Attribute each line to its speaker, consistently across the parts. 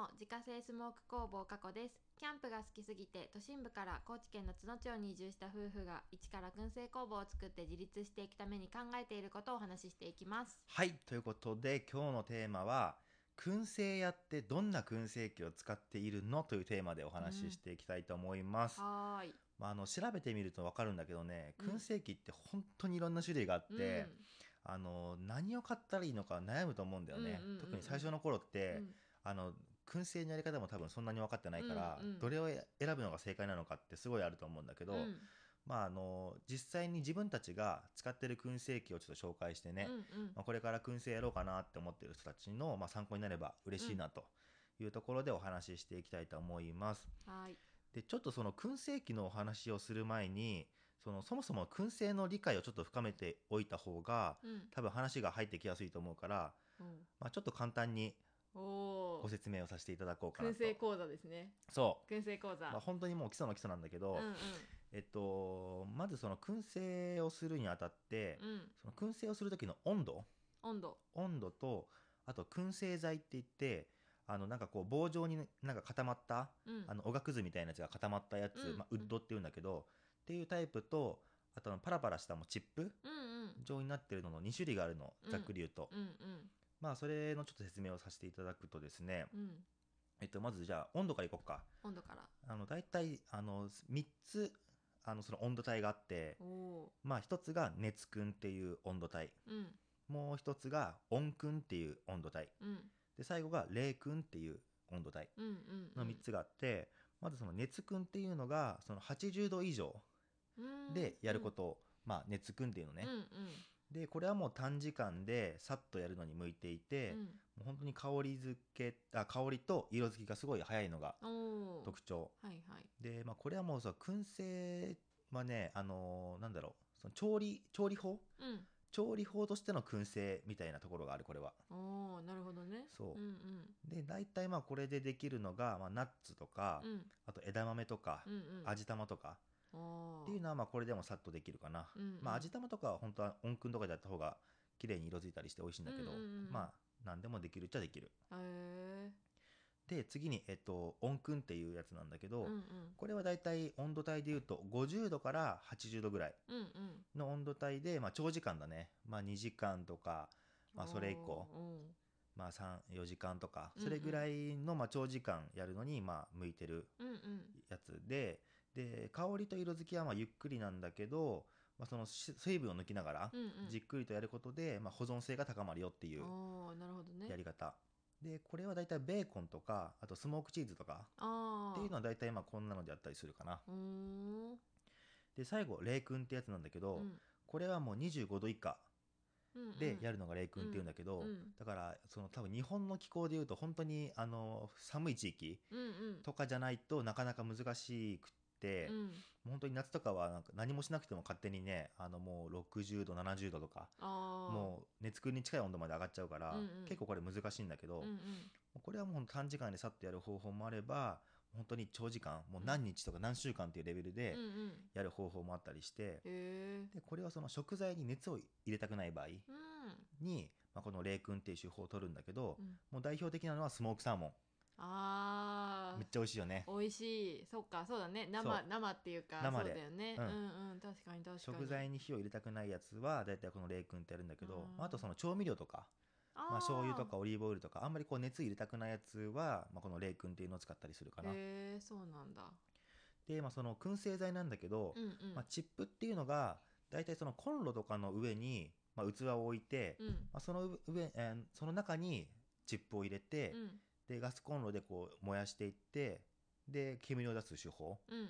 Speaker 1: も自家製スモーク工房加古です。キャンプが好きすぎて都心部から高知県の津野町に移住した夫婦が一から燻製工房を作って自立していくために考えていることをお話ししていきます。
Speaker 2: はい、ということで今日のテーマは燻製屋ってどんな燻製機を使っているのというテーマでお話ししていきたいと思います。
Speaker 1: はーい。
Speaker 2: まあ、あの調べてみると分かるんだけどね
Speaker 1: うん。
Speaker 2: 燻製機って本当にいろんな種類があって、
Speaker 1: うん。
Speaker 2: あの何を買ったらいいのか悩むと思うんだよね、
Speaker 1: うんうんうんうん
Speaker 2: 特に最初の頃って、
Speaker 1: うん。
Speaker 2: あの燻製のやり方も多分そんなに分かってないから、
Speaker 1: うんうん
Speaker 2: どれを選ぶのが正解なのかってすごいあると思うんだけど、
Speaker 1: うん
Speaker 2: まああの実際に自分たちが使ってる燻製機をちょっと紹介してね、
Speaker 1: うんうん
Speaker 2: まあ、これから燻製やろうかなって思ってる人たちの、まあ、参考になれば嬉しいなというところでお話ししていきたいと思います。
Speaker 1: はい
Speaker 2: でちょっとその燻製機のお話をする前にそのそもそも燻製の理解をちょっと深めておいた方が
Speaker 1: うん
Speaker 2: 多分話が入ってきやすいと思うから、
Speaker 1: うん
Speaker 2: まあ、ちょっと簡単にご説明をさせていただこうかなと。
Speaker 1: 燻製講座ですね。
Speaker 2: そ
Speaker 1: 燻製講座、
Speaker 2: う、まあ、本当にもう基礎の基礎なんだけど、
Speaker 1: うんうん。
Speaker 2: えっと、まずその燻製をするにあたって、
Speaker 1: うん。
Speaker 2: その燻製をする時の温度？
Speaker 1: 温度。
Speaker 2: 温度とあと燻製剤って言ってあのなんかこう棒状になんか固まった
Speaker 1: うん。
Speaker 2: あのおがくずみたいなやつが固まったやつ、
Speaker 1: うん。
Speaker 2: まあ、ウッドっていうんだけど、っていうタイプとあとあのパラパラしたもうチップ
Speaker 1: うんうん。
Speaker 2: 状になってるのの2種類があるの
Speaker 1: うん
Speaker 2: ざっくり言うと、
Speaker 1: うんうん
Speaker 2: まあそれのちょっと説明をさせていただくとですね、
Speaker 1: うん。
Speaker 2: えっと、まずじゃあ温度からいこうか。
Speaker 1: 温度から。
Speaker 2: あの大体あの3つあのその温度帯があってまあ1つが熱燻っていう温度帯。
Speaker 1: うん。
Speaker 2: もう1つが温燻っていう温度帯。
Speaker 1: うん。
Speaker 2: で最後が冷燻っていう温度帯の3つがあって、まずその熱燻っていうのがその80度以上でやることを、まあ熱燻っていうのね、
Speaker 1: うんうん
Speaker 2: でこれはもう短時間でさっとやるのに向いていて、
Speaker 1: うん。
Speaker 2: もう本当に香り付けあ香りと色づきがすごい早いのが特徴。
Speaker 1: はいはい。
Speaker 2: で、まあ、これはもうさ燻製はねあのーなんだろうその調理調理法？
Speaker 1: うん。
Speaker 2: 調理法としての燻製みたいなところがあるこれは。
Speaker 1: おおなるほどね。
Speaker 2: そう。
Speaker 1: うん
Speaker 2: で大体まあこれでできるのが、まあ、ナッツとか、
Speaker 1: うんうん。
Speaker 2: あと枝豆とか、
Speaker 1: うんうん。
Speaker 2: 味玉とかっていうのはまあこれでもさっとできるかな、
Speaker 1: うんうん。
Speaker 2: まあ味玉とかは本当は温燻とかでやった方が綺麗に色づいたりして美味しいんだけど、
Speaker 1: うんうんうん。
Speaker 2: まあ何でもできるっちゃできる。で次に、えっと、温燻っていうやつなんだけど、
Speaker 1: うんうん。
Speaker 2: これはだいたい温度帯でいうと50度から80度ぐらいの温度帯で、まあ、長時間だね、まあ、2時間とか、まあ、それ以降、まあ、34時間とかそれぐらいの、まあ、長時間やるのに、まあ、向いてるやつでで香りと色づきはまあゆっくりなんだけど、まあ、そのし水分を抜きながらじっくりとやることで、まあ、保存性が高まるよっていう
Speaker 1: おーなるほどね。
Speaker 2: やり方。でこれはだいたいベーコンとかあとスモークチーズとか
Speaker 1: ああ
Speaker 2: っていうのはだいたいまあこんなのであったりするかな。で最後冷燻ってやつなんだけど、
Speaker 1: うん。
Speaker 2: これはもう25度以下でやるのが冷燻っていうんだけど、
Speaker 1: うんうん。
Speaker 2: だからその多分日本の気候でいうと本当にあの寒い地域とかじゃないとなかなか難しく
Speaker 1: うん。
Speaker 2: 本当に夏とかはなんか何もしなくても勝手にねあのもう60度70度とかもう熱燻に近い温度まで上がっちゃうから、
Speaker 1: うんうん。
Speaker 2: 結構これ難しいんだけど、
Speaker 1: うんうん。
Speaker 2: これはもう短時間でさっとやる方法もあれば本当に長時間もう何日とか何週間っていうレベルで
Speaker 1: うんうん。
Speaker 2: やる方法もあったりして、
Speaker 1: へえ
Speaker 2: でこれはその食材に熱を入れたくない場合
Speaker 1: うん。
Speaker 2: に、まあ、この冷燻っていう手法を取るんだけど、
Speaker 1: うん。
Speaker 2: もう代表的なのはスモークサーモン
Speaker 1: あ
Speaker 2: めっちゃ美味しいよね。
Speaker 1: あ美味しい。そっかそうだね。生
Speaker 2: そう。
Speaker 1: 生っていうか
Speaker 2: 生で。
Speaker 1: そうだよね。
Speaker 2: う
Speaker 1: うんんうん確かに確かに。
Speaker 2: 食材に火を入れたくないやつはだいたいこの冷燻ってやるんだけど、
Speaker 1: う
Speaker 2: あ、あとその調味料とか
Speaker 1: あ
Speaker 2: まあ、醤油とかオリーブオイルとかあんまりこう熱入れたくないやつは、まあ、この冷燻っていうのを使ったりするかな。
Speaker 1: へえそうなんだ。
Speaker 2: で、まあ、その燻製剤なんだけど、
Speaker 1: うんうん。
Speaker 2: まあ、チップっていうのが大体そのコンロとかの上に、まあ、器を置いて、
Speaker 1: うん。
Speaker 2: まあ、その上、えーその中にチップを入れて、
Speaker 1: うん
Speaker 2: でガスコンロでこう燃やしていってで煙を出す手法
Speaker 1: うんうん。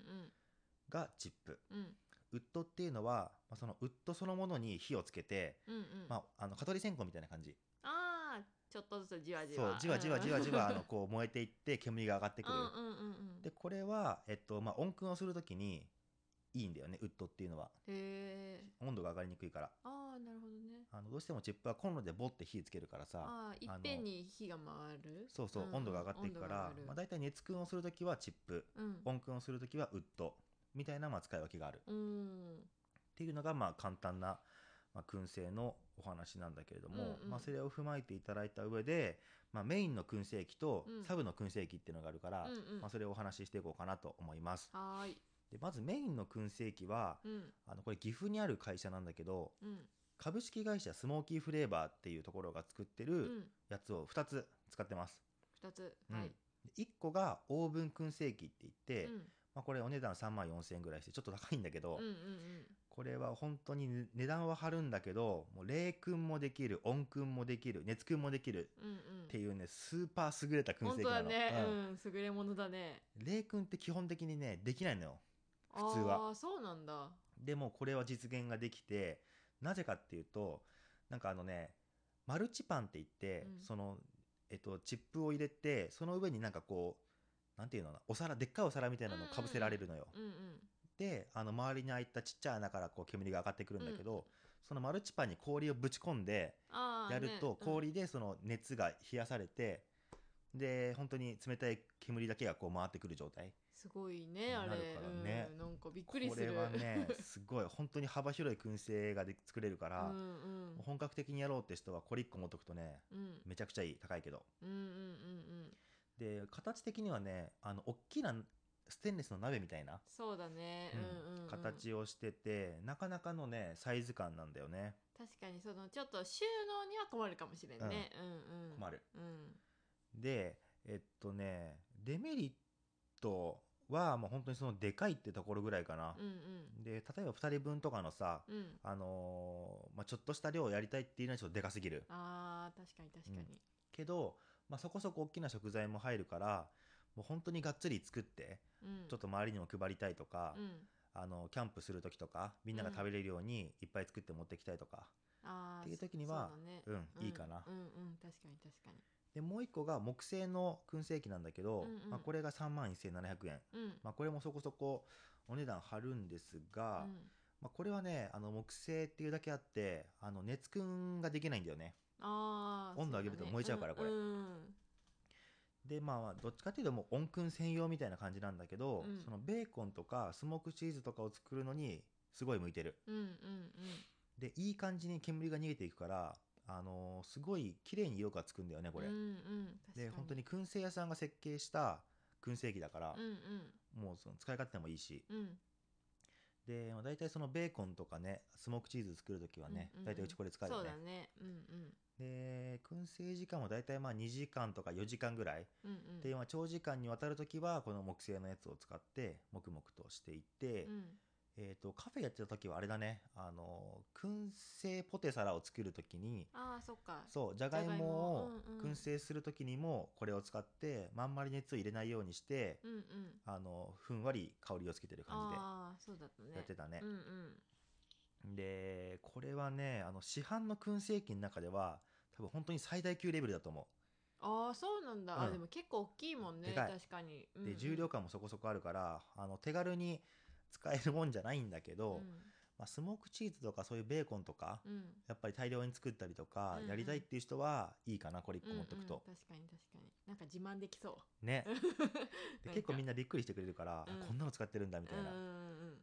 Speaker 2: がチップ。
Speaker 1: うん。
Speaker 2: ウッドっていうのは、まあ、そのウッドそのものに火をつけて、
Speaker 1: うんうん。
Speaker 2: まあ、あの蚊取り線香みたいな感じ。
Speaker 1: ああちょっとずつじわじわ。
Speaker 2: そうじわじわじわじわあのこう燃えていって煙が上がってくる、
Speaker 1: うんうんうんうん。
Speaker 2: でこれは、えっとまあ、温燻をするときにいいんだよねウッドっていうのは。温度が上がりにくいから。
Speaker 1: ああなるほどね。
Speaker 2: あのどうしてもチップはコンロでボッて火つけるからさ
Speaker 1: ああいっぺんに火が回る？
Speaker 2: そうそう、
Speaker 1: ん
Speaker 2: 温度が上がっていくからまあ、大体熱燻をするときはチップ
Speaker 1: うん。
Speaker 2: 温燻をするときはウッドみたいなまあ使い分けがある。っ
Speaker 1: うん。
Speaker 2: ていうのがまあ簡単な、まあ、燻製のお話なんだけれども、
Speaker 1: うんうん。
Speaker 2: まあ、それを踏まえていただいた上で、まあ、メインの燻製機と
Speaker 1: うん。
Speaker 2: サブの燻製機っていうのがあるから、
Speaker 1: うんうん。
Speaker 2: まあ、それをお話ししていこうかなと思います。
Speaker 1: はーい
Speaker 2: でまずメインの燻製機は
Speaker 1: うん。
Speaker 2: あのこれ岐阜にある会社なんだけど
Speaker 1: うん。
Speaker 2: 株式会社スモーキーフレーバーっていうところが作って
Speaker 1: う
Speaker 2: る
Speaker 1: ん。
Speaker 2: やつを2つ使ってます、
Speaker 1: 二つ。
Speaker 2: うん。
Speaker 1: はい。
Speaker 2: 1個がオーブン燻製機って言って、
Speaker 1: うん。
Speaker 2: まあ、これお値段3万4000円ぐらいしてちょっと高いんだけど、
Speaker 1: うんうん
Speaker 2: これは本当にね値段は張るんだけどもう冷燻もできる温燻もできる熱燻もできる
Speaker 1: うんうん。
Speaker 2: っていうねスーパー優れた燻
Speaker 1: 本
Speaker 2: 製機なの、
Speaker 1: 当だね。
Speaker 2: うん。
Speaker 1: うん。優れものだね。
Speaker 2: 冷燻って基本的にねできないのよ普通は。
Speaker 1: ああそうなんだ。
Speaker 2: でもこれは実現ができてなぜかっていうとなんかあのねマルチパンって言って、
Speaker 1: うん。
Speaker 2: そのえっとチップを入れてその上になんかこうなんていうのお皿でっかいお皿みたいなのをかぶせられるのよ、
Speaker 1: うんうん
Speaker 2: であの周りに開いたちっちゃい穴からこう煙が上がってくるんだけど、
Speaker 1: うん。
Speaker 2: そのマルチパンに氷をぶち込んでやると
Speaker 1: ねうん。
Speaker 2: 氷でその熱が冷やされて、で本当に冷たい煙だけがこう回ってくる状態
Speaker 1: すごいねあれ。
Speaker 2: ね
Speaker 1: うんなんかびっくりする。
Speaker 2: これはね すごい。本当に幅広い燻製がで作れるから、
Speaker 1: うん
Speaker 2: 本格的にやろうって人はこれ1個持っとくとね
Speaker 1: うん。
Speaker 2: めちゃくちゃいい高いけど。
Speaker 1: うんうんうん
Speaker 2: で形的にはねあの大きなステンレスの鍋みたいな、
Speaker 1: そうだね。
Speaker 2: うん
Speaker 1: うんうんうん。
Speaker 2: 形をしててなかなかのねサイズ感なんだよね。
Speaker 1: 確かにそのちょっと収納には困るかもしれんね。うんうん。
Speaker 2: 困る。
Speaker 1: うん。
Speaker 2: でえっとねデメリットはもう本当にそのでかいってところぐらいかな。
Speaker 1: う、ん
Speaker 2: で例えば2人分とかのさ
Speaker 1: うん。うん
Speaker 2: あのーまあ、ちょっとした量をやりたいっていうのはちょっとでかすぎる。
Speaker 1: あー確かに確かに。
Speaker 2: けど、まあ、そこそこ大きな食材も入るからもう本当にがっつり作って
Speaker 1: うん。
Speaker 2: ちょっと周りにも配りたいとか、
Speaker 1: うん。
Speaker 2: あのキャンプする時とかみんなが食べれるようにいっぱい作って持ってきたいとか、っていう時には
Speaker 1: そうだね。
Speaker 2: うんいいかな。
Speaker 1: うんうん確かに確かに
Speaker 2: でもう一個が木製の燻製機なんだけど、
Speaker 1: うんうん。
Speaker 2: まあ、これが3万1700円、
Speaker 1: うん。
Speaker 2: まあ、これもそこそこお値段張るんですが、
Speaker 1: うん。
Speaker 2: まあ、これはねあの木製っていうだけあってあの熱燻ができないんだよね。温度上げると燃えちゃうからこれ。
Speaker 1: んん。
Speaker 2: でまあまあどっちかっていうともう温燻専用みたいな感じなんだけど、
Speaker 1: うん。
Speaker 2: そのベーコンとかスモークチーズとかを作るのにすごい向いてる。
Speaker 1: うんうんうん。
Speaker 2: でいい感じに煙が逃げていくからあのーすごい綺麗に色がつくんだよねこれ、
Speaker 1: うんうん
Speaker 2: で本当に燻製屋さんが設計した燻製機だから
Speaker 1: う、ん
Speaker 2: もうその使い勝手もいいし。
Speaker 1: うん。うん
Speaker 2: で、まあ、大体そのベーコンとかねスモークチーズ作る時はね、
Speaker 1: うんうん
Speaker 2: 大体うちこれ使うよね。
Speaker 1: そうだね。うん
Speaker 2: で燻製時間は大体まあ2時間とか4時間ぐらい、
Speaker 1: うんうんうん。
Speaker 2: でまあ長時間にわたる時はこの木製のやつを使って黙々としていって、
Speaker 1: うん
Speaker 2: えー、とカフェやってた時はあれだね。あの燻製ポテサラを作る時に
Speaker 1: ああそっか。
Speaker 2: そうじゃがい
Speaker 1: も
Speaker 2: もを。
Speaker 1: うんうん。
Speaker 2: 燻製する時にもこれを使ってまんまり熱を入れないようにして
Speaker 1: うんうん。
Speaker 2: あのふんわり香りをつけてる感
Speaker 1: ああそうだったね。
Speaker 2: じでやってたね。
Speaker 1: うんうん。
Speaker 2: でこれはねあの市販の燻製機の中では多分本当に最大級レベルだと思
Speaker 1: ああそうなんだ、
Speaker 2: うん。
Speaker 1: あでも結構大きいもんね。確かに、
Speaker 2: うで重量感もそこそこあるからあの手軽に使えるもんじゃないんだけど、まあ、スモークチーズとかそういうベーコンとか
Speaker 1: うん。うん
Speaker 2: やっぱり大量に作ったりとか
Speaker 1: うん。うん
Speaker 2: やりたいっていう人はいいかなこれ1個持ってくと、
Speaker 1: うんうん。確かに確かに。なんか自慢できそう。
Speaker 2: ね。で結構みん
Speaker 1: な
Speaker 2: なびっくりしてくれるから、こんなの使ってるんだみたいな、
Speaker 1: うんうん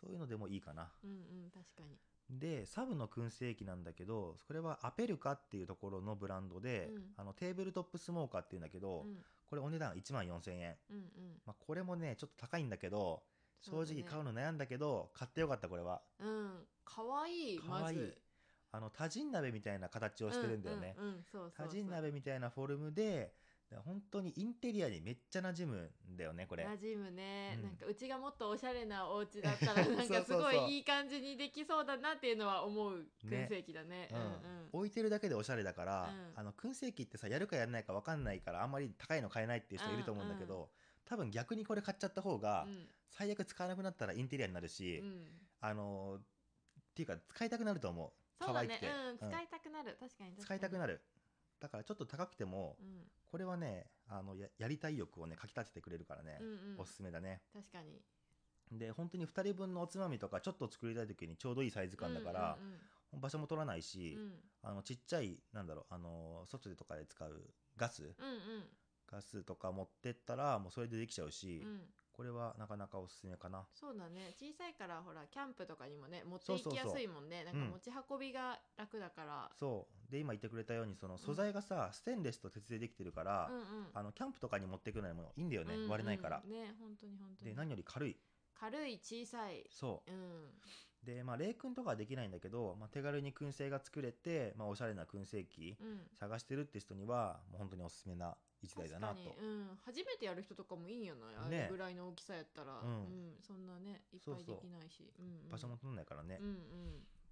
Speaker 2: そういうのでもいいかな。
Speaker 1: うんうんうん確かに。
Speaker 2: でサブの燻製機なんだけどこれはアペルカっていうところのブランドで、
Speaker 1: うん。
Speaker 2: あのテーブルトップスモーカーっていうんだけど、
Speaker 1: うん。
Speaker 2: これお値段1万4000円、
Speaker 1: うんうん。
Speaker 2: まあ、これもねちょっと高いんだけど正直買うの悩んだけど買ってよかったこれは。
Speaker 1: うん。かわいい
Speaker 2: かわい。い
Speaker 1: まず。
Speaker 2: あの多人鍋みたいな形をしてるんだよね、
Speaker 1: うんうんうん。そうそうそう。
Speaker 2: 多人鍋みたいなフォルムで本当にインテリアにめっちゃ馴染むんだよねこれ。
Speaker 1: 馴染むね、
Speaker 2: うん。
Speaker 1: なんかうちがもっとおしゃれなお家だったらなんか すごいいい感じにできそうだなっていうのは思う。
Speaker 2: ね。
Speaker 1: 燻製機だね。
Speaker 2: うん。置いてるだけでおしゃれだから、
Speaker 1: うん。
Speaker 2: あの燻製機ってさやるかやらないか分かんないからあんまり高いの買えないっていう人いると思うんだけど、多分逆にこれ買っちゃった方が、
Speaker 1: うん。
Speaker 2: 最悪使わなくなったらインテリアになるし、
Speaker 1: うん。うん
Speaker 2: あのーっていうか使いたくなると思う。
Speaker 1: そうだね。
Speaker 2: 可愛くて、
Speaker 1: うん、
Speaker 2: うん。
Speaker 1: 使いたくなる。確かに
Speaker 2: 使いたくなる。だからちょっと高くても、
Speaker 1: うん。
Speaker 2: これはねあのややりたい欲をねかきたててくれるからね
Speaker 1: う、んうん。
Speaker 2: おすすめだね。
Speaker 1: 確かに。
Speaker 2: で本当に2人分のおつまみとかちょっと作りたい時にちょうどいいサイズ感だから、
Speaker 1: うん
Speaker 2: 場所も取らないし、
Speaker 1: うんうん。
Speaker 2: あのちっちゃいなんだろうあの外でとかで使うガス
Speaker 1: うんうん
Speaker 2: ガスとか持ってったらもうそれでできちゃうし、
Speaker 1: うん。
Speaker 2: これはなかなかおすすめかな。
Speaker 1: そうだね。小さいからほらキャンプとかにもね持っていきやすいもんね。なんか
Speaker 2: うん
Speaker 1: 持ち運びが楽だから、
Speaker 2: そう。で今言ってくれたようにその素材がさ、ステンレスと鉄でできてるから、
Speaker 1: うんうん。
Speaker 2: あのキャンプとかに持っていくのにもいいんだよね、
Speaker 1: うんうん。
Speaker 2: 割れないから、
Speaker 1: ね本当に本当に。
Speaker 2: で何より軽い。
Speaker 1: 軽い小さい。
Speaker 2: そ
Speaker 1: う。ん。
Speaker 2: うでまあ冷燻とかはできないんだけど、まあ、手軽に燻製が作れて、まあ、おしゃれな燻製機
Speaker 1: うん。
Speaker 2: 探してるって人にはもう本当におすすめな一台だなと。
Speaker 1: 確かに、うん、初めてやる人とかもいいんよな、あ
Speaker 2: ね
Speaker 1: れぐらいの大きさやったら、
Speaker 2: う
Speaker 1: うん。んそんなねいっぱいできないし。うんうん。
Speaker 2: 場所も取んないからね、
Speaker 1: うんうん。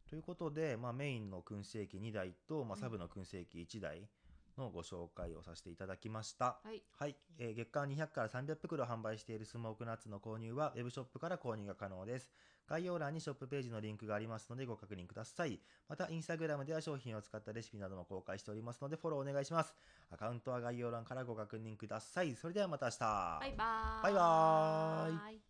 Speaker 2: ということで、まあ、メインの燻製機2台と、まあ、
Speaker 1: うん。
Speaker 2: サブの燻製機1台のご紹介をさせていただきました、
Speaker 1: はい。
Speaker 2: はい、えー月間200から300袋販売しているスモークナッツの購入はウェブショップから購入が可能です。概要欄にショップページのリンクがありますのでご確認ください。またインスタグラムでは商品を使ったレシピなども公開しておりますのでフォローお願いします。アカウントは概要欄からご確認ください。それではまた明日。
Speaker 1: バイバーイ。
Speaker 2: バイバーイ
Speaker 1: イ